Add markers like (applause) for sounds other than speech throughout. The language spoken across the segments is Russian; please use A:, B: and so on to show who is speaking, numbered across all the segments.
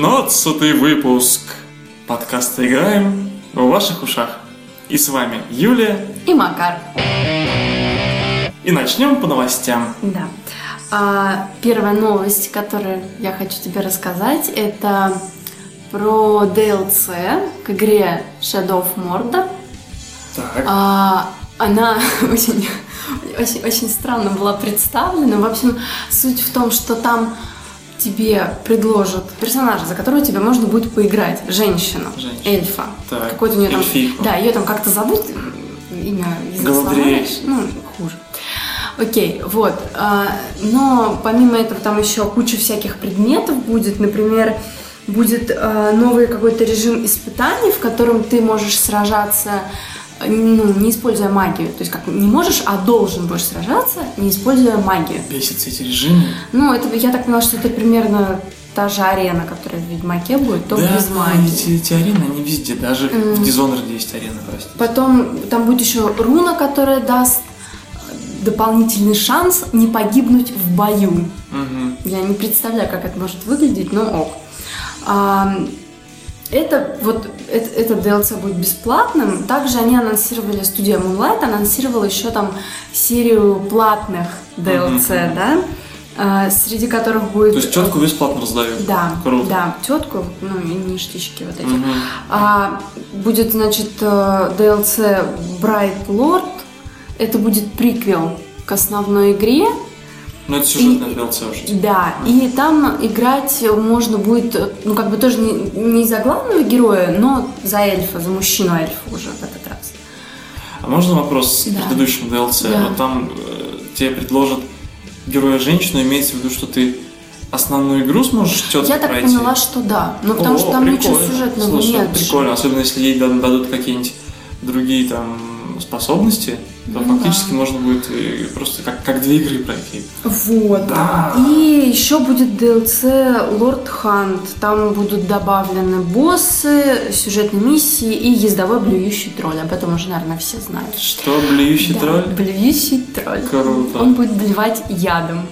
A: 15 выпуск подкаста «Играем» в ваших ушах. И с вами Юлия.
B: И Макар.
A: И начнем по новостям.
B: Да. А, первая новость, которую я хочу тебе рассказать, это про DLC к игре Shadow of Mordor.
A: Так.
B: А, она (laughs) очень, очень, очень странно была представлена. В общем, суть в том, что там тебе предложат персонажа, за которого тебе можно будет поиграть. Женщину.
A: Женщина.
B: Эльфа.
A: Так,
B: Какой-то у нее там...
A: эльфийку.
B: Да, ее там как-то зовут, имя язык
A: Галадриэль.
B: Ну, хуже. Окей, вот. а, Но помимо этого там еще куча всяких предметов будет. Например, будет а, новый какой-то режим испытаний, в котором ты можешь сражаться ну, не используя магию. То есть как не можешь, а должен будешь сражаться, не используя магию.
A: Бесятся эти режимы.
B: Ну, это я так поняла, что это примерно та же арена, которая в Ведьмаке будет, только
A: да,
B: без
A: но
B: магии.
A: эти, эти арены, они везде. Даже в Dishonored есть арена, простите.
B: Потом там будет еще руна, которая даст дополнительный шанс не погибнуть в бою.
A: Мгм.
B: Я не представляю, как это может выглядеть, но ок. А, это вот это, этот DLC будет бесплатным. Также они анонсировали, студия Moonlight анонсировала еще там серию платных DLC, да, а, среди которых будет...
A: То есть четко бесплатно раздают.
B: Да,
A: Круто.
B: да, тетку, ну и ништячки вот эти.
A: Мгм.
B: А, будет, значит, э, DLC Bright Lord. Это будет приквел к основной игре.
A: Ну, это сюжетная DLC уже.
B: Да, и там играть можно будет, ну, как бы тоже не, не за главного героя, но за эльфа, за мужчину эльфа уже в этот раз.
A: А можно вопрос
B: Да.
A: к предыдущему DLC?
B: Да.
A: Вот там э, тебе предложат героя женщину, имеется в виду, что ты основную игру сможешь четко
B: Я так
A: пройти?
B: поняла, что да. Ну, потому что там ничего
A: прикольно.
B: сюжетного
A: Слушай,
B: нет.
A: прикольно, особенно если ей да- дадут какие-нибудь другие там способности, то
B: Ну
A: фактически
B: да.
A: можно будет и просто как, как две игры пройти.
B: Вот.
A: Да.
B: И еще будет DLC Лорд Хант. Там будут добавлены боссы, сюжетные миссии и ездовой блюющий тролль. Об этом уже, наверное, все знают.
A: Что, блюющий
B: Да,
A: тролль?
B: Блюющий тролль.
A: Круто.
B: Он будет блевать ядом.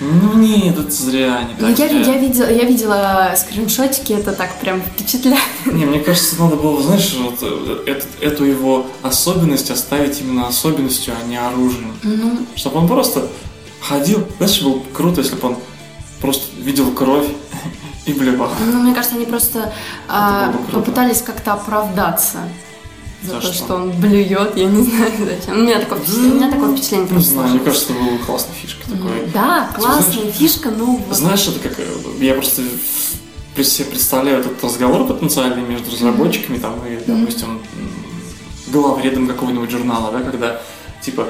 A: Ну нет, это зря, не
B: Ну,
A: так
B: я,
A: зря.
B: я, видела, я видела скриншотики, это так прям впечатляет.
A: Не, мне кажется, надо было, знаешь, вот э, этот- эту его особенность оставить именно особенностью, а не оружием.
B: Ну,
A: Чтобы он просто ходил. Знаешь, было бы круто, если бы он просто видел кровь (laughs) и блевал.
B: ну, мне кажется, они просто а, попытались как-то оправдаться. За,
A: За
B: то,
A: что?
B: что? он блюет, я не знаю зачем. У меня такое впечатление, у меня такое впечатление
A: Не
B: просто
A: знаю, мне кажется, это была бы классная фишка такой.
B: Да, классная
A: знаешь-
B: фишка, но вот
A: Знаешь, это как... э, Я просто себе представляю этот разговор потенциальный между разработчиками там и, допустим, главредом какого-нибудь журнала, да, когда, типа,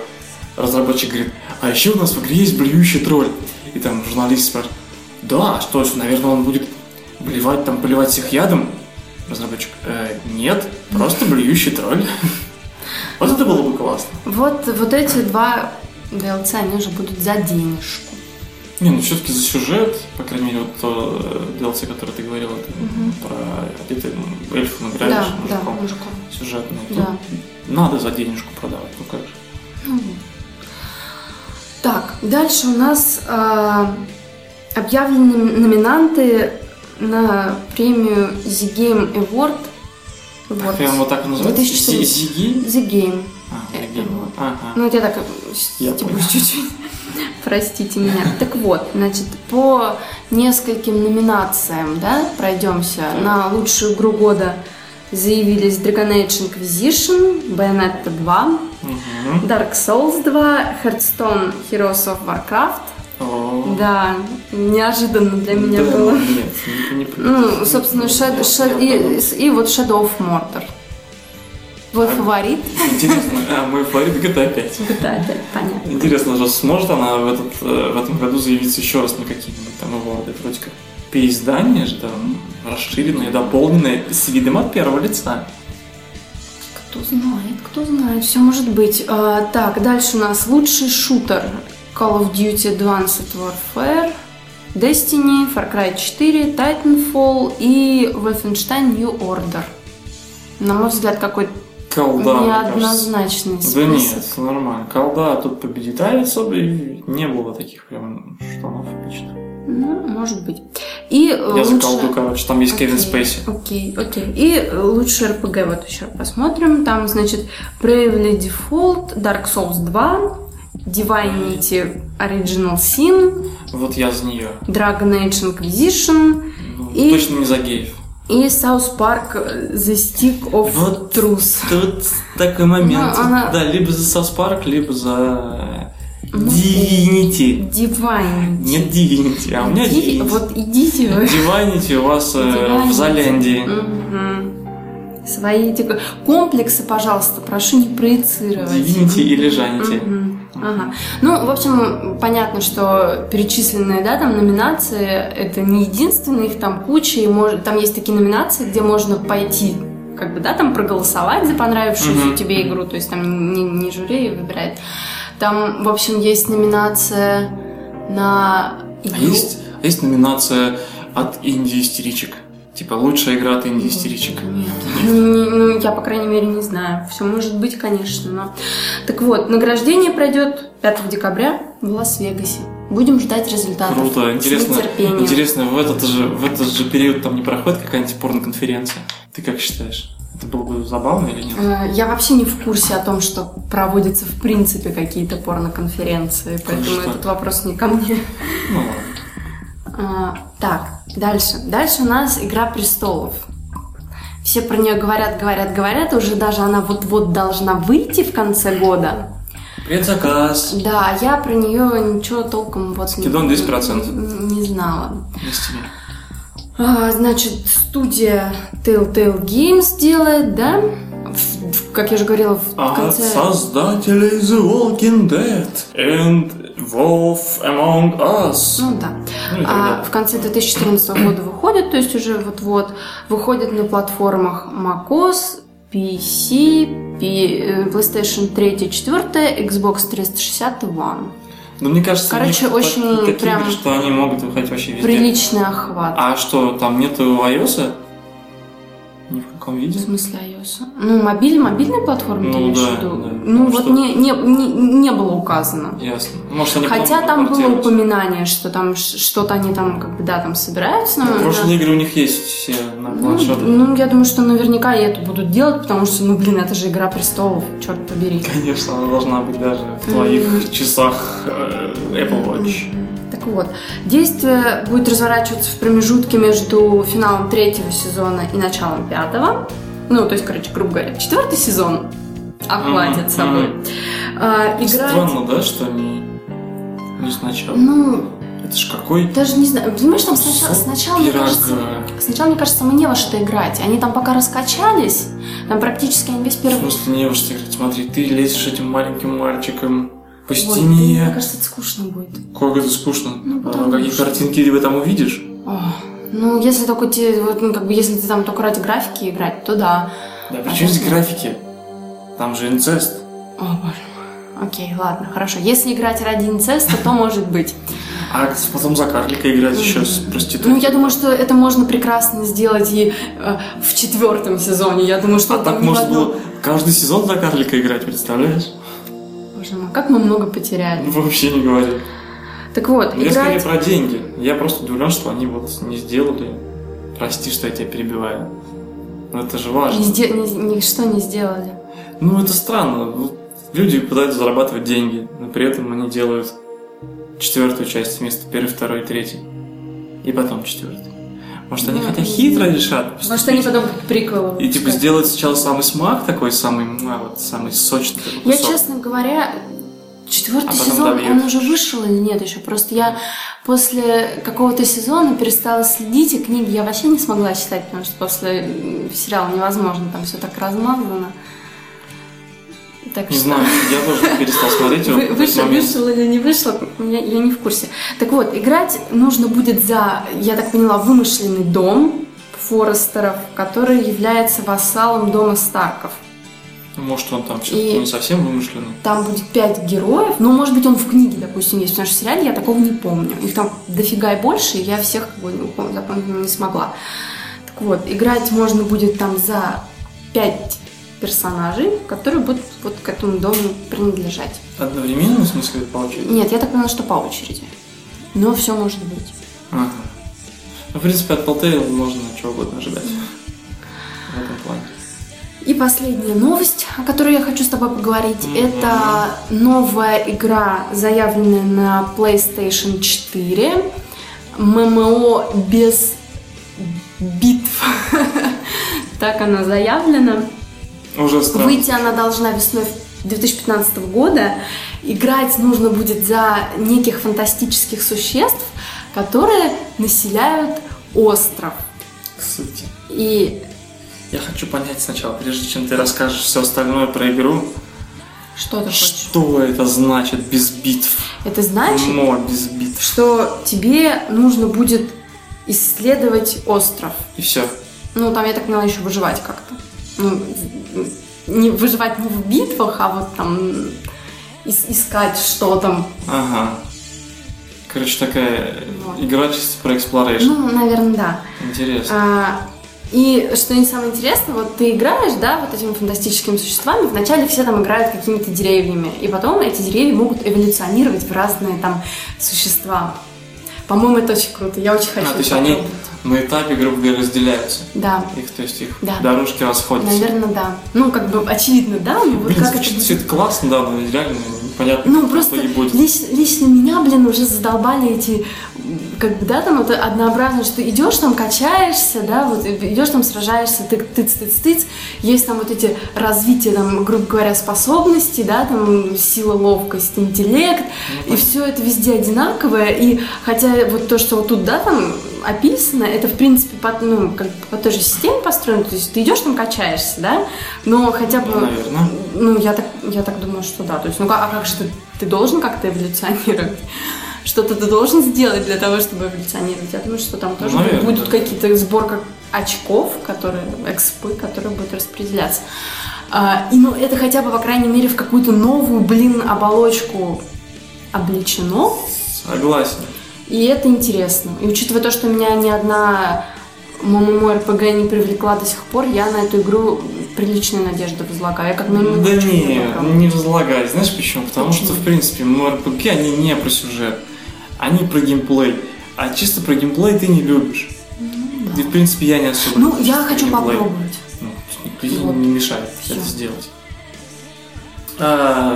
A: разработчик говорит, а еще у нас в игре есть блюющий тролль. И там журналист спрашивает, да, а что, что, наверное, он будет блевать, там, поливать всех ядом? Разработчик, «Э, нет, просто блюющий тролль. (laughs) Вот это было бы классно.
B: Вот, вот эти два DLC, они уже будут за денежку.
A: Не, ну все-таки за сюжет, по крайней мере, вот то э, DLC, которое ты говорила, это про где ты м, эльфа награбишь
B: Да, да,
A: мужиком.
B: мужиком.
A: Сюжетное.
B: Да.
A: Надо за денежку продавать, ну как же.
B: Так, дальше у нас а, объявлены номинанты на премию The Game Award. Вот.
A: Прям вот так называется?
B: 2014.
A: Зи- Зиги?
B: The Game.
A: А,
B: вот.
A: Ага.
B: Ну, я так стебусь
A: понял.
B: чуть-чуть. (laughs) Простите меня. Так вот, значит, по нескольким номинациям, да, пройдемся.
A: Так.
B: На лучшую игру года заявились Dragon Age Inquisition, Bayonetta 2,
A: Мгм.
B: Dark Souls 2, Hearthstone Heroes of Warcraft.
A: О.
B: Да, неожиданно для меня
A: Да,
B: было.
A: Нет, не, не-
B: Ну, собственно, Shadow- Shadow- и, и вот Shadow of Mordor. Твой
A: А-
B: фаворит?
A: Интересно, а мой фаворит GTA 5.
B: Да, да, понятно.
A: Интересно, же сможет она в, этот, э, в этом году заявиться еще раз на какие-нибудь там аварды? Вроде как переиздание же там расширенное, дополненное с видом от первого лица.
B: Кто знает, кто знает, все может быть. А, так, дальше у нас лучший шутер. Call of Duty Advanced Warfare, Destiny, Far Cry 4, Titanfall и Wolfenstein New Order. На мой взгляд, какой
A: Колда, мне кажется.
B: неоднозначный
A: Да
B: список.
A: нет, нормально. Колда тут победит, а особо не было таких прям штанов лично.
B: Ну, может быть. И э,
A: Я за
B: лучше-
A: колду, короче, там есть Кевин Спейси.
B: Окей, окей. И лучший РПГ вот еще посмотрим. Там, значит, Bravely Default, Dark Souls 2, Divinity Original Sin,
A: Вот я за нее.
B: Dragon Age Inquisition
A: Ну,
B: И-
A: Точно не за геев.
B: и South Park э, The Stick of
A: Вот.
B: Truth.
A: Тут такой момент.
B: Ну, она-
A: Да, либо за South Park, либо за
B: Ну,
A: Divinity.
B: Divinity.
A: Нет Divinity, а у меня Divinity.
B: Вот идите вы.
A: Divinity у вас э,
B: Divinity.
A: в Заляндии.
B: Мгм. Свои эти комплексы, пожалуйста, прошу не проецировать.
A: Divinity или Жанити.
B: Мгм. Ага. Ну, в общем, понятно, что перечисленные, да, там номинации, это не единственные, их там куча, и может, там есть такие номинации, где можно пойти, как бы, да, там проголосовать за понравившуюся
A: Мгм.
B: тебе игру, то есть там не, не жюри выбирает. Там, в общем, есть номинация на
A: А
B: игру.
A: есть, а есть номинация от инди-истеричек. Типа лучшая игра от инди-истеричек.
B: Нет, Не- ну, я, по крайней мере, не знаю. Все может быть, конечно, но... Так вот, награждение пройдет 5 декабря в Лас-Вегасе. Будем ждать результатов.
A: Круто, интересно. Интересно, в этот же в этот же период там не проходит какая-нибудь порно-конференция? Ты как считаешь? Это было бы забавно или нет?
B: Э, Я вообще не в курсе о том, что проводятся в принципе какие-то порно-конференции, поэтому
A: Конечно.
B: этот вопрос не ко мне.
A: Ну ладно.
B: А, так, дальше. Дальше у нас «Игра престолов». Все про нее говорят, говорят, говорят. Уже даже она вот-вот должна выйти в конце года.
A: Предзаказ.
B: Да, я про нее ничего толком вот не,
A: Скидон 10%.
B: не, знала. А, значит, студия Telltale Games делает, да? В- в- как я же говорила, в
A: От
B: конце...
A: создателей The Walking Dead and Wolf Among Us.
B: Ну да.
A: Ну
B: А в конце 2014 года выходит, то есть уже вот-вот выходит на платформах macOS, PC, P- э, PlayStation 3, 4, Xbox 360 и One.
A: Ну, мне кажется,
B: Короче,
A: них
B: очень
A: так- такие
B: прям
A: игры, что они могут выходить вообще везде.
B: Приличный охват.
A: А что, там нету iOS? Ни в каком
B: В
A: виде?
B: смысле iOS? Ну, мобиль, мобильная платформа, ты
A: Ну
B: имеешь
A: да,
B: в виду?
A: да.
B: Ну,
A: Ну,
B: вот
A: что-
B: не, не, не, не было указано.
A: Ясно. Может, они
B: Хотя там было упоминание, что там что-то они там, как бы, да, там собираются. но-
A: Ну,
B: да.
A: Прошлые игры у них есть все на
B: Ну,
A: планшетах.
B: ну, я думаю, что наверняка и это будут делать, потому что, ну, блин, это же Игра Престолов, черт побери.
A: Конечно, она должна быть даже в твоих часах э, Apple Watch.
B: Так вот, действие будет разворачиваться в промежутке между финалом третьего сезона и началом пятого. Ну, то есть, короче, грубо говоря, четвертый сезон охватит
A: Мгм,
B: собой. А, играть...
A: Странно, да, что они не сначала?
B: Ну,
A: Это ж какой
B: даже не знаю. Понимаешь, там сначала, сначала мне кажется, сначала, мне кажется, мне во что играть. Они там пока раскачались, там практически они весь
A: В
B: первый...
A: смысле не во что играть? Смотри, ты лезешь этим маленьким мальчиком по
B: Вот,
A: стене.
B: мне кажется, это скучно будет.
A: Как это скучно.
B: Ну,
A: А
B: потому
A: какие
B: что-
A: картинки ты там увидишь?
B: О, ну, если только те, вот, ну, как бы, если ты там только ради графики играть, то да.
A: Да, причем здесь графики? Там же инцест.
B: О, боже мой. Окей, ладно, хорошо. Если играть ради инцеста, то может быть.
A: А потом за карлика играть еще с проституткой.
B: Ну, я думаю, что это можно прекрасно сделать и э, в четвертом сезоне. Я думаю, что
A: А так можно
B: одном-
A: было каждый сезон за карлика играть, представляешь?
B: Боже мой, как мы много потеряли.
A: Ну, Вообще не говори.
B: Так вот,
A: Я скорее
B: играть...
A: про деньги. Я просто удивлен, что они вот не сделали. Прости, что я тебя перебиваю. Но это же важно.
B: Не сде- ни- Ничто не сделали.
A: Ну, это странно. Люди пытаются зарабатывать деньги, но при этом они делают четвертую часть вместо первой, второй, третьей. И потом четвертую. Может, они
B: Ну,
A: хотя хитро решат
B: Может,
A: поступить?
B: они потом приквел.
A: И типа сделать сначала самый смак такой, самый, ну, а вот, самый сочный такой
B: Я, честно говоря, четвертый
A: А
B: сезон,
A: добьют.
B: он уже вышел или нет еще? Просто я после какого-то сезона перестала следить, и книги я вообще не смогла читать, потому что после сериала невозможно, там все так размазано. Так
A: Не
B: что-
A: знаю, (laughs) я тоже перестал смотреть
B: Вы-
A: в этот
B: Вышел,
A: момент.
B: вышел или не вышел, я, я не в курсе. Так вот, играть нужно будет за, я так поняла, вымышленный дом Форестеров, который является вассалом дома Старков.
A: Ну, Может, он там все-таки не совсем вымышленный.
B: Там будет пять героев, ну, может быть, он в книге, допустим, есть, в сериале я такого не помню. Их там дофига и больше, и я всех как бы не запомнить не смогла. Так вот, играть можно будет там за пять персонажей, которые будут вот к этому дому принадлежать.
A: Одновременно, в смысле, по очереди?
B: Нет, я так поняла, что по очереди. Но все может быть.
A: Ага. Ну, в принципе, от Telltale можно чего угодно ожидать в этом плане.
B: И последняя новость, о которой я хочу с тобой поговорить, это новая игра, заявленная на PlayStation 4. ММО без битв. (laughs) так она заявлена.
A: Уже странно.
B: Выйти она должна весной 2015 года. Играть нужно будет за неких фантастических существ, которые населяют остров.
A: Кстати,
B: И
A: я хочу понять сначала, прежде чем ты расскажешь все остальное про игру,
B: что ты хочешь?
A: что это значит без битв?
B: Это значит,
A: ММО без битв.
B: что тебе нужно будет исследовать остров.
A: И все.
B: Ну, там, я так поняла, еще выживать как-то. Ну, не выживать не в битвах, а вот там ис- искать, что там.
A: Ага. Короче, такая
B: Вот.
A: игра чисто про exploration.
B: Ну, наверное, да.
A: Интересно.
B: А, и что не самое интересное, вот ты играешь, да, вот этими фантастическими существами, вначале все там играют какими-то деревьями, и потом эти деревья могут эволюционировать в разные там существа. По-моему, это очень круто, я очень хочу
A: А, то есть они на этапе, грубо говоря, разделяются.
B: Да,
A: Их, то есть их
B: Да.
A: дорожки расходятся.
B: наверное, да. Ну, как бы очевидно, да, но вот
A: Блин,
B: как это
A: все это классно, да, но реально непонятно,
B: Ну,
A: что
B: просто
A: и будет.
B: лично, лично меня, блин, уже задолбали эти, как бы, да, там это однообразно, что идешь там, качаешься, да, вот идешь там, сражаешься, ты тыц, тыц, тыц, есть там вот эти развития, там, грубо говоря, способностей, да, там, сила, ловкость, интеллект, и все это везде одинаковое, и хотя вот то, что вот тут, да, там описано, это, в принципе, по, ну, как по той же системе построено, то есть ты идешь там, качаешься, да, но хотя бы...
A: Ну, наверное.
B: Ну, я так, я так думаю, что да. То есть, ну а как же ты, ты должен как-то эволюционировать? Что-то ты должен сделать для того, чтобы эволюционировать. Я думаю, что там тоже
A: наверное,
B: будут
A: да.
B: какие-то сборка очков, которые, экспы, которые будут распределяться. А, и ну, это хотя бы, по крайней мере, в какую-то новую, блин, оболочку облечено.
A: Согласен.
B: И это интересно. И учитывая то, что меня ни одна ММО-РПГ не привлекла до сих пор, я на эту игру приличные надежды возлагаю. Я как минимум
A: Да не, не возлагай. Знаешь почему? Потому
B: Почему?
A: что, в принципе, МРПГ, они не про сюжет. Они про геймплей. А чисто про геймплей ты не любишь. И, в принципе, я не особо
B: Ну, я хочу
A: геймплей.
B: попробовать.
A: Ну, никто
B: Вот.
A: не мешает
B: Всё.
A: это сделать.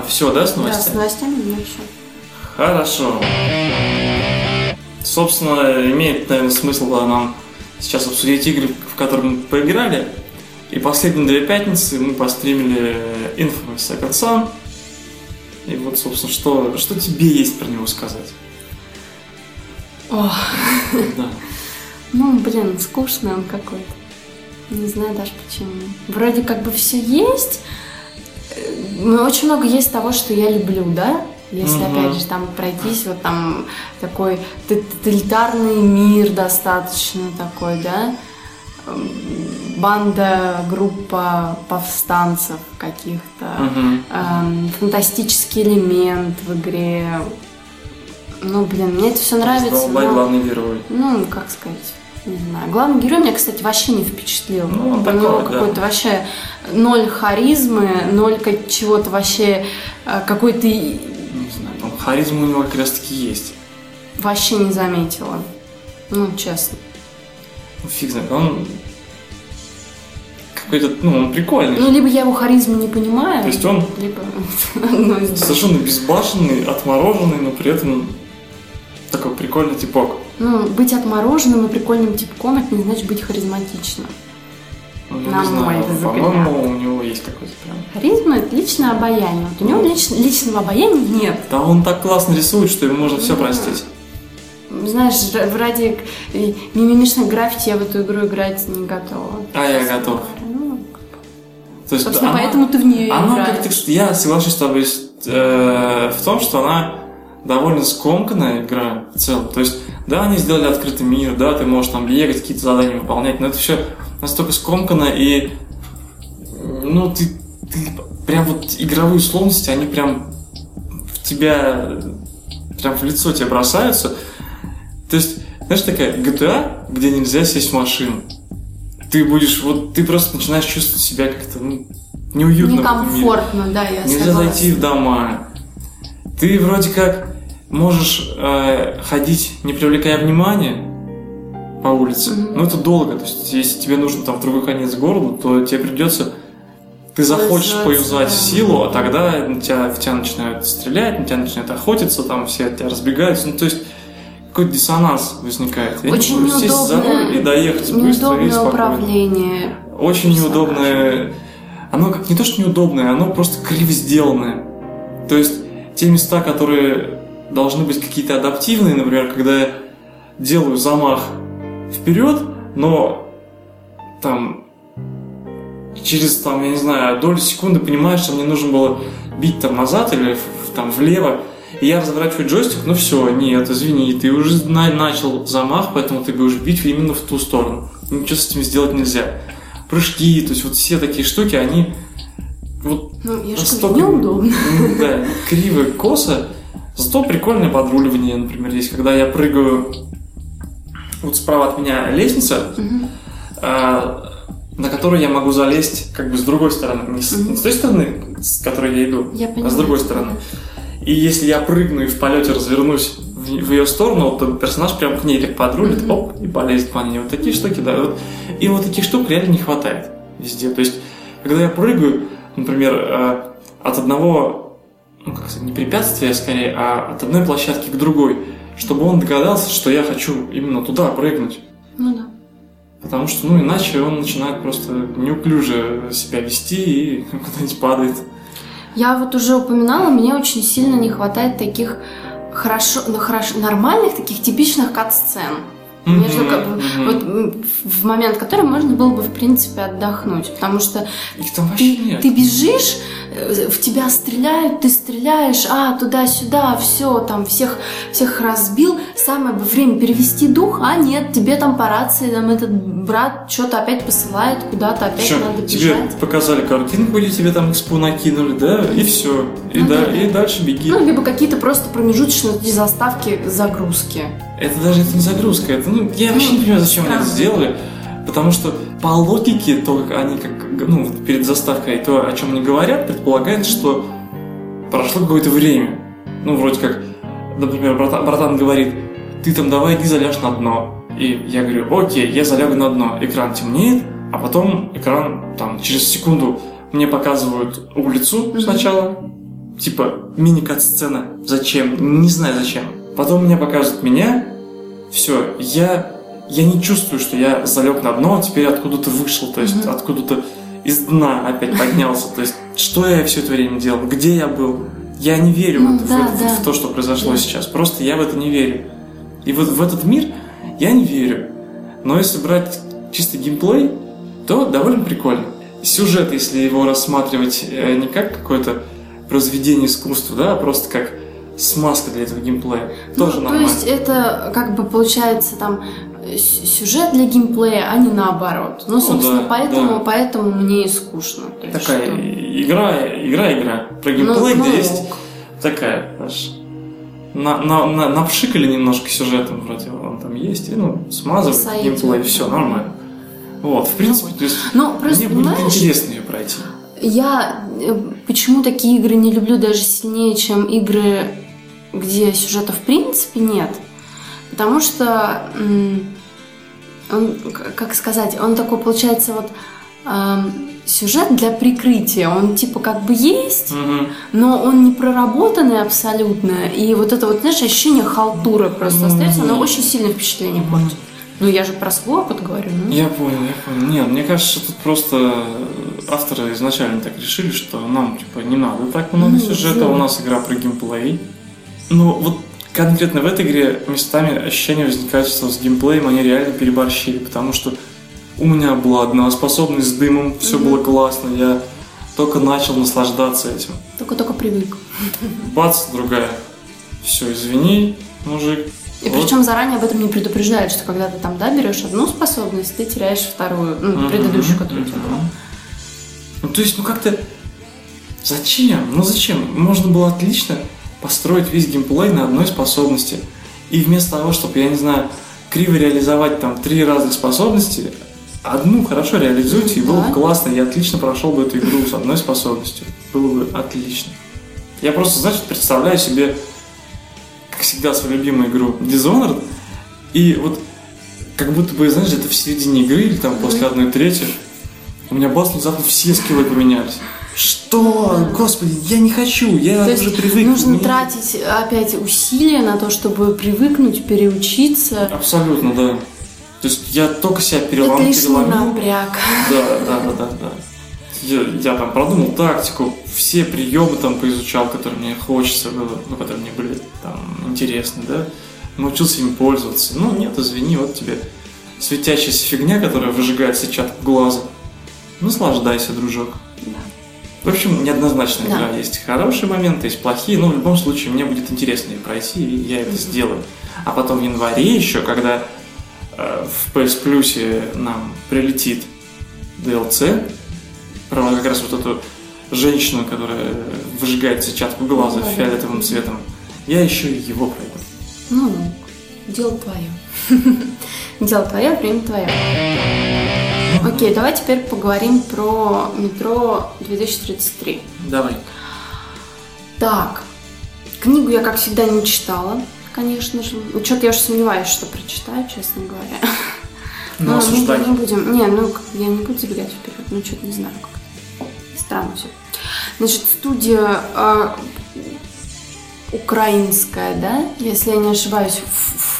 A: все, да, с
B: Да,
A: новостями?
B: с новостями у меня все.
A: Хорошо. Собственно, имеет, наверное, смысл да, нам сейчас обсудить игры, в которые мы поиграли. И последние две пятницы мы постримили Infamous Second Son. И вот, собственно, что, что тебе есть про него сказать? Да.
B: ну, блин, скучный он какой-то. Не знаю даже почему. Вроде как бы все есть. Э, Ну, очень много есть того, что я люблю, да? Если,
A: Мгм.
B: опять же, там пройтись, вот там такой тоталитарный мир достаточно такой, да? Эм, Банда, группа повстанцев каких-то.
A: Мгм.
B: эм, фантастический элемент в игре. Ну, блин, мне это все нравится.
A: Раздолбай
B: но-
A: главный герой.
B: Ну, как сказать, не знаю. Главный герой меня, кстати, вообще не впечатлил.
A: Ну, он
B: У
A: такой,
B: него
A: да.
B: какой-то вообще ноль харизмы, ноль чего-то вообще, э, какой-то
A: Не знаю, там харизма у него как раз таки есть.
B: вообще не заметила. Ну, честно.
A: Ну, фиг знает, он какой-то, ну, он прикольный.
B: Ну, либо я его харизму не понимаю,
A: То есть он
B: либо двух. (laughs)
A: совершенно безбашенный, отмороженный, но при этом такой прикольный типок.
B: Ну, быть отмороженным и прикольным типком, это не значит быть харизматичным.
A: Ну,
B: На мой взгляд.
A: по-моему, у него есть какой-то прям...
B: Харизма – это личное обаяние. Вот у него лич- личного обаяния нет.
A: Да он так классно рисует, что ему можно все
B: Да.
A: простить.
B: Знаешь, ради мимимишных граффити я в эту игру играть не готова.
A: А я готов.
B: Ну,
A: То есть,
B: собственно,
A: она-
B: поэтому ты в нее
A: Она
B: играешь.
A: как-то... Я соглашусь с тобой э, в том, что она довольно скомканная игра в целом. То есть, да, они сделали открытый мир, да, ты можешь там бегать, какие-то задания выполнять, но это все настолько скомкано и... Ну, ты, ты прям вот игровые условности, они прям в тебя, прям в лицо тебе бросаются. То есть, знаешь, такая GTA, где нельзя сесть в машину. Ты будешь, вот, ты просто начинаешь чувствовать себя как-то, ну, неуютно.
B: Некомфортно, да, я
A: Нельзя
B: согласна.
A: зайти в дома. Ты вроде как можешь э, ходить, не привлекая внимания, по улице.
B: Мгм.
A: Ну, это долго. То есть, если тебе нужно там в другой конец города, то тебе придется... Ты захочешь поюзать
B: да.
A: силу, а тогда на тебя, в тебя начинают стрелять, на тебя начинают охотиться, там все от тебя разбегаются. Ну, то есть, какой-то диссонанс возникает. Я не
B: Очень
A: могу сесть за руль и доехать быстро и спокойно.
B: управление.
A: Очень неудобное. Оно как не то, что неудобное, оно просто криво сделанное. То есть те места, которые должны быть какие-то адаптивные, например, когда я делаю замах вперед, но там через там, я не знаю, долю секунды понимаешь, что мне нужно было бить там назад или там влево, и я разворачиваю джойстик, ну все, нет, извини, ты уже на- начал замах, поэтому ты будешь бить именно в ту сторону. Ничего с этим сделать нельзя. Прыжки, то есть вот все такие штуки, они вот
B: Ну, я
A: настолько
B: неудобно.
A: Да, криво, косо. Зато прикольное подруливание, например, есть, когда я прыгаю, вот справа от меня лестница, а, на которую я могу залезть как бы с другой стороны. Не с, не с той стороны, с которой я иду,
B: Я
A: а с другой стороны. И если я прыгну и в полете развернусь в, в ее сторону, то персонаж прям к ней так подрулит,
B: Мгм.
A: оп, и полезет по ней. Вот такие штуки, да. Вот. И вот таких штук реально не хватает везде. То есть, когда я прыгаю, например, э, от одного, ну как сказать, не препятствия скорее, а от одной площадки к другой, чтобы он догадался, что я хочу именно туда прыгнуть.
B: Ну да.
A: Потому что, ну, иначе он начинает просто неуклюже себя вести и (laughs) куда-нибудь падает.
B: Я вот уже упоминала, мне очень сильно не хватает таких хорошо, ну, хорошо, нормальных, таких типичных кат-сцен. Между, как бы,
A: Мгм.
B: вот в момент, который можно было бы, в принципе, отдохнуть. Потому что
A: Их там вообще
B: ты,
A: нет.
B: ты бежишь, в тебя стреляют, ты стреляешь, а, туда-сюда, все, там, всех, всех разбил. Самое бы время перевести дух, а нет, тебе там по рации, там, этот брат что-то опять посылает, куда-то опять
A: Всё,
B: надо
A: тебе
B: бежать.
A: показали картинку, где тебе там экспу накинули, да, и все. И,
B: Ну
A: да,
B: да,
A: и дальше беги.
B: Ну, либо какие-то просто промежуточные заставки, загрузки.
A: Это даже это не загрузка, это, ну, я вообще не понимаю, зачем они это сделали. Потому что по логике, то, как они как, ну, перед заставкой, то, о чем они говорят, предполагает, что прошло какое-то время. Ну, вроде как, например, братан, братан говорит, ты там давай иди заляжь на дно. И я говорю, окей, я залягу на дно. Экран темнеет, а потом экран там через секунду мне показывают улицу сначала, типа мини-кат-сцена. Зачем? Не знаю зачем. Потом мне показывают меня. Все, я, я не чувствую, что я залег на дно, а теперь откуда-то вышел, то есть
B: Мгм.
A: откуда-то из дна опять поднялся. То есть что я все это время делал? Где я был? Я не верю
B: Ну,
A: в,
B: да,
A: это-
B: да.
A: в то, что произошло
B: Да.
A: сейчас. Просто я в это не верю. И вот в этот мир я не верю. Но если брать чисто геймплей, то довольно прикольно. Сюжет, если его рассматривать э, не как какое-то произведение искусства, да, а просто как смазка для этого геймплея, тоже
B: ну, то
A: нормально.
B: есть это как бы получается там сюжет для геймплея, а не наоборот. Ну, собственно,
A: да,
B: поэтому,
A: да.
B: поэтому мне и скучно. То
A: Такая
B: что-
A: игра, игра, игра. Про
B: Ну,
A: геймплей,
B: ну,
A: где есть такая, знаешь, на, на, на, напшикали немножко сюжетом, вроде он там есть, и ну, смазывают
B: Сойдет.
A: геймплей, все нормально. Вот, в принципе, то есть
B: Ну, просто,
A: мне будет интересно ее пройти.
B: Я э, почему такие игры не люблю даже сильнее, чем игры, где сюжета в принципе нет. Потому что он, как сказать, он такой получается вот эм, сюжет для прикрытия. Он типа как бы есть,
A: Мгм.
B: но он не проработанный абсолютно. И вот это вот, знаешь, ощущение халтуры просто
A: Ну,
B: остается, оно очень сильное впечатление портит. Ну, я же про свой опыт говорю. Ну.
A: Я понял, я понял. Нет, мне кажется, тут просто авторы изначально так решили, что нам, типа, не надо так много
B: Ну,
A: сюжета,
B: вот.
A: у нас игра про геймплей. Но вот конкретно в этой игре местами ощущение возникает, что с геймплеем они реально переборщили, потому что у меня была одна способность с дымом, все
B: Мгм.
A: было классно, я только начал наслаждаться этим.
B: Только-только привык.
A: Бац, другая. Все, извини, мужик.
B: И
A: Вот.
B: причем заранее об этом не предупреждают, что когда ты там, да, берешь одну способность, ты теряешь вторую, ну,
A: Мгм,
B: предыдущую, которую у тебя была.
A: Ну, то есть, ну как-то... Зачем? Ну зачем? Можно было отлично построить весь геймплей на одной способности. И вместо того, чтобы, я не знаю, криво реализовать там три разных способности, одну хорошо реализуйте, и было
B: Да.
A: бы классно. Я отлично прошел бы эту игру с одной способностью. Было бы отлично. Я просто, значит, представляю себе, как всегда, свою любимую игру Dishonored. И вот как будто бы, знаешь, это в середине игры или там после одной трети, у меня бас внезапно все скиллы поменялись. Что? Господи, я не хочу, я
B: То
A: уже привык.
B: нужно
A: Мне-
B: тратить опять усилия на то, чтобы привыкнуть, переучиться.
A: Абсолютно, да. То есть я только себя
B: Это
A: перелом,
B: лишний
A: переломил.
B: напряг.
A: Да, да, да, да, да. Я, я там продумал тактику, все приемы там поизучал, которые мне хочется было, ну, которые мне были там интересны, да. Научился ими пользоваться. Ну, нет, извини, вот тебе светящаяся фигня, которая выжигает сетчатку глаза. Наслаждайся, дружок. В общем, неоднозначная
B: Да.
A: игра. Есть хорошие моменты, есть плохие, но в любом случае мне будет интересно ее пройти, и я это сделаю. А потом в январе еще, когда э, в PS Plus нам прилетит DLC, про как раз вот эту женщину, которая выжигает сетчатку глаза
B: Ну, да, да.
A: фиолетовым цветом, я еще и его пройду.
B: Ну, ну, дело твое. (laughs) Дело твое, время твое. Окей, давай теперь поговорим про метро 2033.
A: Давай.
B: Так, книгу я, как всегда, не читала, конечно же. Ну, что-то я уж сомневаюсь, что прочитаю, честно говоря.
A: Ну,
B: мы
A: осуждай.
B: не будем. Не, ну я не буду забегать вперед, ну что-то не знаю как. Странно все. Значит, студия а, украинская, да, если я не ошибаюсь,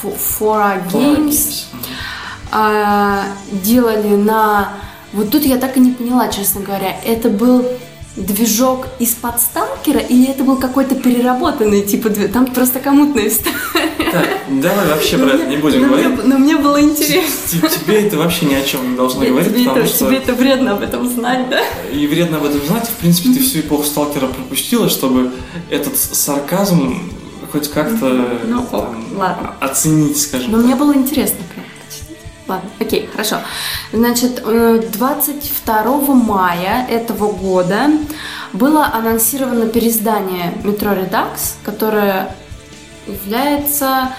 B: Fora Games а, делали на... Вот тут я так и не поняла, честно говоря, это был движок из-под сталкера или это был какой-то переработанный типа Там просто коммутная история.
A: Так, давай вообще про это не будем
B: но
A: говорить.
B: мне- Но мне было интересно.
A: Тебе это вообще ни о чем не должно говорить,
B: Тебе
A: потому
B: это,
A: что
B: тебе это вредно об этом знать, да?
A: и вредно об этом знать. В принципе, ты всю эпоху сталкера пропустила, чтобы этот сарказм хоть как-то
B: Ну, ок,
A: там,
B: ладно.
A: оценить, скажем
B: Но
A: так.
B: мне было интересно. Ладно, окей, хорошо. Значит, э, 22 мая этого года было анонсировано переиздание Метро Redux, которое является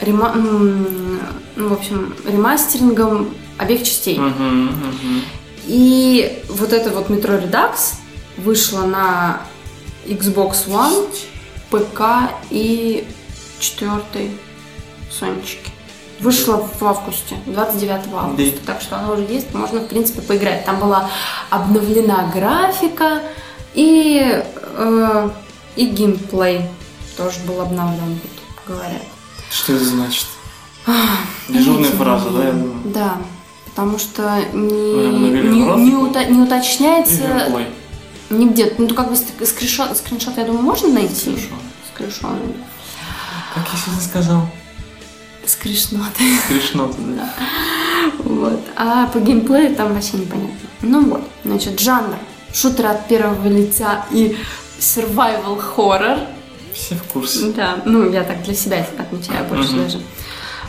B: рема- ну, в общем, ремастерингом обеих частей.
A: Мгм, мгм.
B: И вот это вот Метро Redux вышло на Xbox One, ПК и четвертой Сонечке. Вышло в августе, 29 августа, так что оно уже есть, можно, в принципе, поиграть. Там была обновлена графика и, э, и геймплей тоже был обновлен, вот, говорят.
A: Что это значит? Дежурная
B: Знаете,
A: фраза, да, я думаю.
B: Да, потому что не, не, не ута- не уточняется нигде. Ну, как бы скриншот, скриншот, я думаю, можно найти.
A: Хорошо.
B: Скриншот.
A: Как я сегодня сказал?
B: Скриншот.
A: Грешно да.
B: Вот. А по геймплею там вообще непонятно. Ну вот, значит, жанр. Шутер от первого лица и survival horror.
A: Все в курсе.
B: Да, ну я так для себя отмечаю больше даже.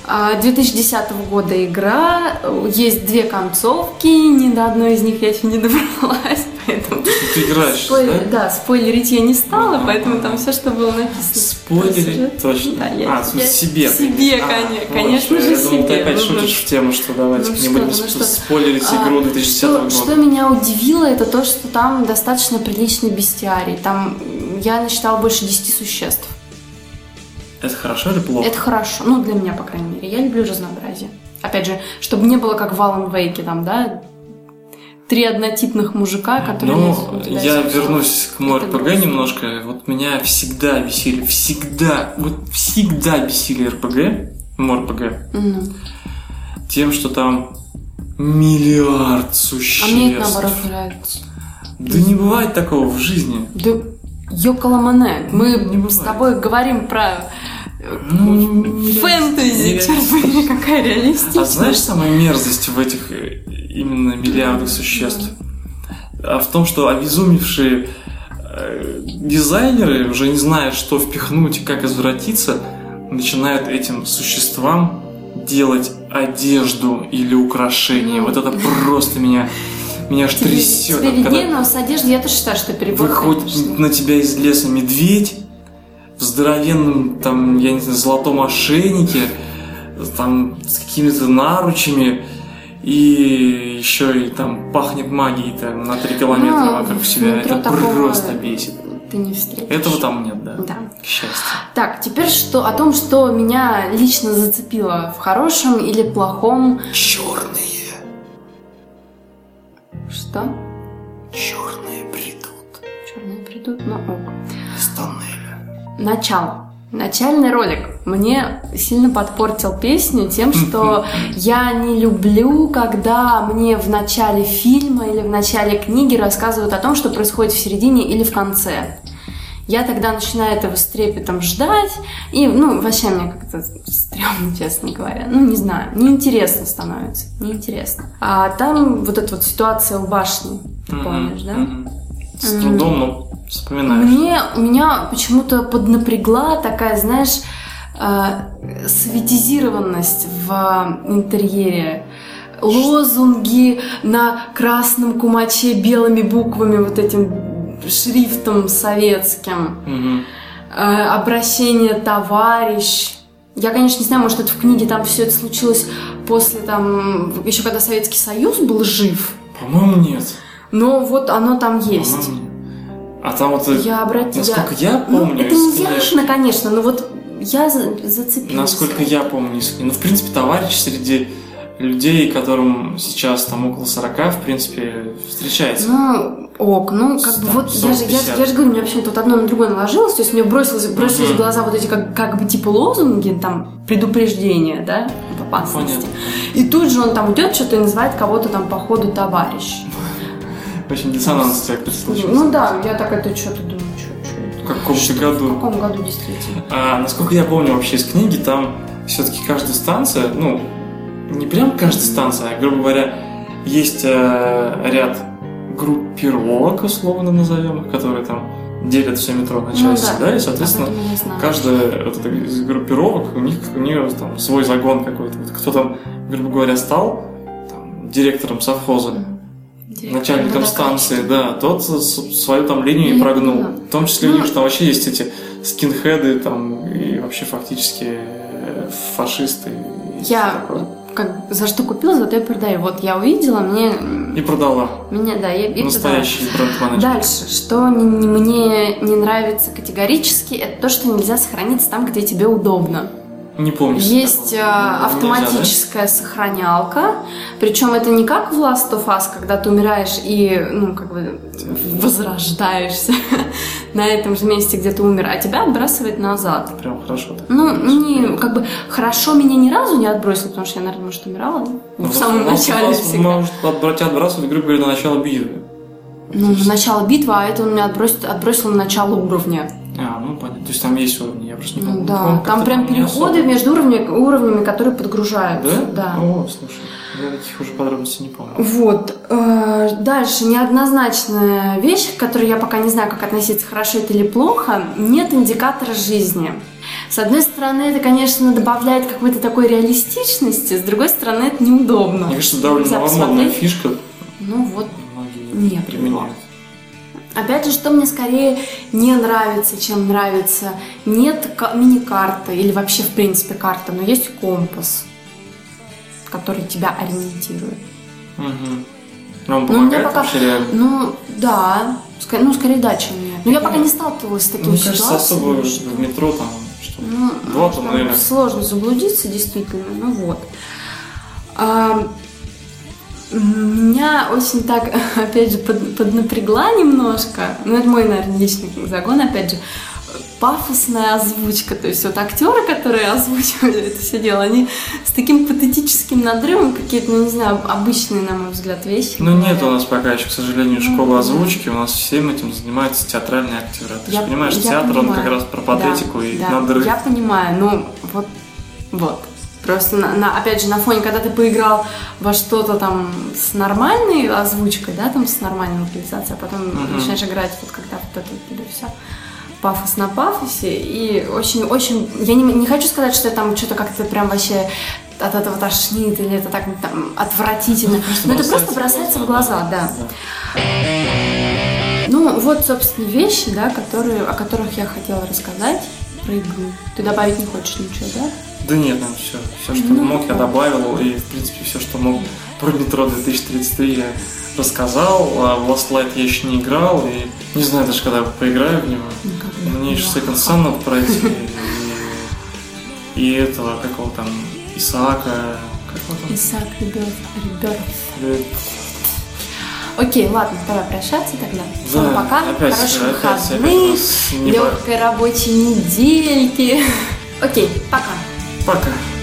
B: А, 2010 года игра, есть две концовки, ни до одной из них я еще не (laughs) добралась, поэтому...
A: Ты (laughs) играешь,
B: Спой-
A: да?
B: Да, спойлерить я не стала, поэтому там все, что было написано.
A: Спойлерить точно.
B: Да, я,
A: а,
B: я-
A: себе. ты
B: Себе.
A: А,
B: коне-
A: вот,
B: конечно же,
A: Я думал, ты
B: себе.
A: опять
B: Ну,
A: шутишь в тему, что давайте
B: ну
A: не будем
B: ты, ну ты.
A: спойлерить
B: А,
A: игру 2010
B: что,
A: года.
B: что меня удивило, это то, что там достаточно приличный бестиарий. Там я насчитала больше 10 существ.
A: Это хорошо или плохо?
B: Это хорошо. Ну, для меня, по крайней мере. Я люблю разнообразие. Опять же, чтобы не было как в Alan Wake, там, да, три однотипных мужика, которые
A: Ну, я вернусь к
B: грустно.
A: немножко. Вот меня всегда бесили, всегда, вот всегда бесили РПГ, МРПГ, тем, что там миллиард
B: А
A: существ.
B: мне это наоборот нравится.
A: Да не бывает такого в жизни.
B: Да Йокаламане, мы
A: Не
B: с тобой говорим про э,
A: Ну,
B: фэнтези, черт какая реалистичная.
A: А знаешь самая мерзость в этих э, именно миллиардах существ? А в том, что обезумевшие э, дизайнеры, уже не зная, что впихнуть и как извратиться, начинают этим существам делать одежду или украшения. Вот это просто меня, меня аж
B: Тебе,
A: трясет.
B: тебе
A: Когда
B: виднее, но с одеждой я тоже считаю, что перебор.
A: выходит
B: конечно.
A: на тебя из леса медведь в здоровенном, там, я не знаю, золотом ошейнике, там, с какими-то наручами, и еще и там пахнет магией там на 3 километра
B: Ну,
A: вокруг себя. Это
B: такого-
A: просто бесит.
B: ты не встретишь.
A: Этого там нет, да.
B: Да.
A: К счастью.
B: Так, теперь что о том, что меня лично зацепило в хорошем или плохом.
A: Черные.
B: Что?
A: Черные придут.
B: Черные придут на ок.
A: Из тоннеля.
B: Начало. Начальный ролик мне сильно подпортил песню тем, что я не люблю, когда мне в начале фильма или в начале книги рассказывают о том, что происходит в середине или в конце. Я тогда начинаю этого с трепетом ждать, и, ну, вообще мне как-то стрёмно, честно говоря. Ну, не знаю, неинтересно становится, неинтересно. А там вот эта вот ситуация у башни, ты помнишь, да?
A: Мгм. С трудом, но вспоминаешь.
B: Мне, меня почему-то поднапрягла такая, знаешь, э, светизированность в интерьере. Лозунги на красном кумаче белыми буквами, вот этим шрифтом советским. Э, обращение товарищ. Я, конечно, не знаю, может, это в книге там все это случилось после там, еще когда Советский Союз был жив.
A: По-моему, нет.
B: Но вот оно там есть.
A: А там вот, э,
B: Я обратила...
A: насколько я
B: Ну,
A: помню,
B: это
A: из
B: не ясно, конечно, но вот я за- зацепилась.
A: Насколько я помню, из книг. Ну, в принципе, товарищ среди людей, которым сейчас там около 40, в принципе, встречается.
B: Ну, ок, ну, как бы вот, я же, я, же-
A: 40-50.
B: я же говорю, у меня почему-то вот одно на другое наложилось, то есть мне бросилось, бросились в
A: Мгм.
B: глаза вот эти как, как бы типа лозунги, там, предупреждения, да, об опасности.
A: Понятно.
B: И тут же он там идет что-то и называет кого-то там по ходу товарищ.
A: Очень диссонанс у тебя как случился.
B: Ну да, я так это что-то думаю, что, это?
A: В каком-то
B: Что-
A: году.
B: В каком году действительно?
A: А, насколько я помню вообще из книги, там все-таки каждая станция, ну, не прям каждая станция, а, грубо говоря, есть э, ряд группировок, условно назовем их, которые там делят все метро на части,
B: Ну
A: да, и, соответственно, каждая вот эта из группировок, у них у нее там свой загон какой-то. Вот кто там, грубо говоря, стал там, директором совхоза,
B: Директор
A: начальником станции, да, тот свою там линию и прогнул.
B: поняла.
A: В том числе у
B: Ну,
A: них же там вообще есть эти скинхеды там и вообще фактически э, фашисты. и
B: Я
A: такое.
B: Как за что купила, за то и продаю. Вот я увидела, мне,
A: И продала.
B: меня, да, я и продала.
A: Настоящий бренд-менеджер.
B: Дальше, что не- не- мне не нравится категорически, это то, что нельзя сохраниться там, где тебе удобно.
A: Не помню.
B: Есть
A: такого.
B: э,
A: Нельзя, да?
B: автоматическая сохранялка, причем это не как в Last of Us, когда ты умираешь и, ну, как бы возрождаешься (laughs) на этом же месте, где ты умер, а тебя отбрасывает назад.
A: Прям хорошо. так.
B: Ну, не, как бы хорошо меня ни разу не отбросило, потому что я, наверное, может, умирала
A: Ну,
B: в самом начале
A: вас
B: всегда.
A: Может отбрать, отбрасывать, грубо говоря, на начало битвы.
B: Ну, на начало битвы, а это он меня отбросит, отбросил на начало уровня.
A: А, ну понятно. То есть там есть уровни, я просто не помню.
B: да,
A: По-моему,
B: там прям переходы между уровнями, уровнями, которые подгружаются.
A: Да?
B: Да.
A: О, слушай, я таких уже подробностей не помню.
B: Вот. э, Дальше неоднозначная вещь, к которой я пока не знаю, как относиться, хорошо это или плохо. Нет индикатора жизни. С одной стороны, это, конечно, добавляет какой-то такой реалистичности, с другой стороны, это неудобно.
A: Мне кажется, довольно новомодная фишка.
B: Ну вот,
A: Многие
B: Нет
A: применяют.
B: Опять же, что мне скорее не нравится, чем нравится. Нет ка- мини-карты или вообще, в принципе, карта, но есть компас, который тебя ориентирует.
A: Угу. Но он
B: Ну,
A: помогает
B: пока-
A: вообще реально?
B: Ну, да. Ска- ну, скорее да, чем нет. Но я пока не сталкивалась с такими
A: Мне кажется,
B: ситуациями.
A: особо
B: что-
A: в метро там что
B: Ну,
A: Два
B: что
A: туннеля.
B: Сложно заблудиться, действительно. Ну вот. А, меня очень так, (laughs) опять же, под- поднапрягла немножко. Ну, это мой, наверное, личный загон, опять же. Пафосная озвучка. То есть вот актеры, которые (laughs) озвучивали это все дело, они с таким патетическим надрывом какие-то, ну, не знаю, обычные, на мой взгляд, вещи.
A: Ну нет
B: говорят.
A: у нас пока еще, к сожалению, школы
B: да.
A: озвучки. У нас всем этим занимаются театральные актеры. Ты
B: Я-
A: же понимаешь,
B: я
A: театр, он
B: понимаю.
A: как раз про патетику
B: Да,
A: и
B: да,
A: надрыв.
B: Я понимаю, ну вот, вот. Просто, на, на- опять же, на фоне, когда ты поиграл во что-то там с нормальной озвучкой, да, там с нормальной локализацией, а потом
A: Мгм.
B: начинаешь играть вот когда вот это вот все пафос на пафосе, и очень-очень... Я не, не хочу сказать, что там что-то как-то прям вообще от этого тошнит, или это так там отвратительно, но это просто бросается в глаза, да. Ну, вот, собственно, вещи, да, которые, о которых я хотела рассказать про игру. Ты добавить не хочешь ничего, да?
A: Да нет, ну все, все, что
B: Ну,
A: мог, я добавил, и в принципе все, что мог про метро 2033 я рассказал. А в Last Light я еще не играл, и не знаю даже, когда поиграю в него.
B: Никогда.
A: Мне еще Second Sun надо пройти. И, и этого, какого там, Исаака, как его там?
B: Исаак.
A: Э,
B: Окей, ладно, давай прощаться тогда. Всем
A: Да,
B: пока.
A: опять,
B: Хороших
A: опять,
B: выходных. Легкой рабочей недельки. (laughs) Окей, пока.
A: Пока.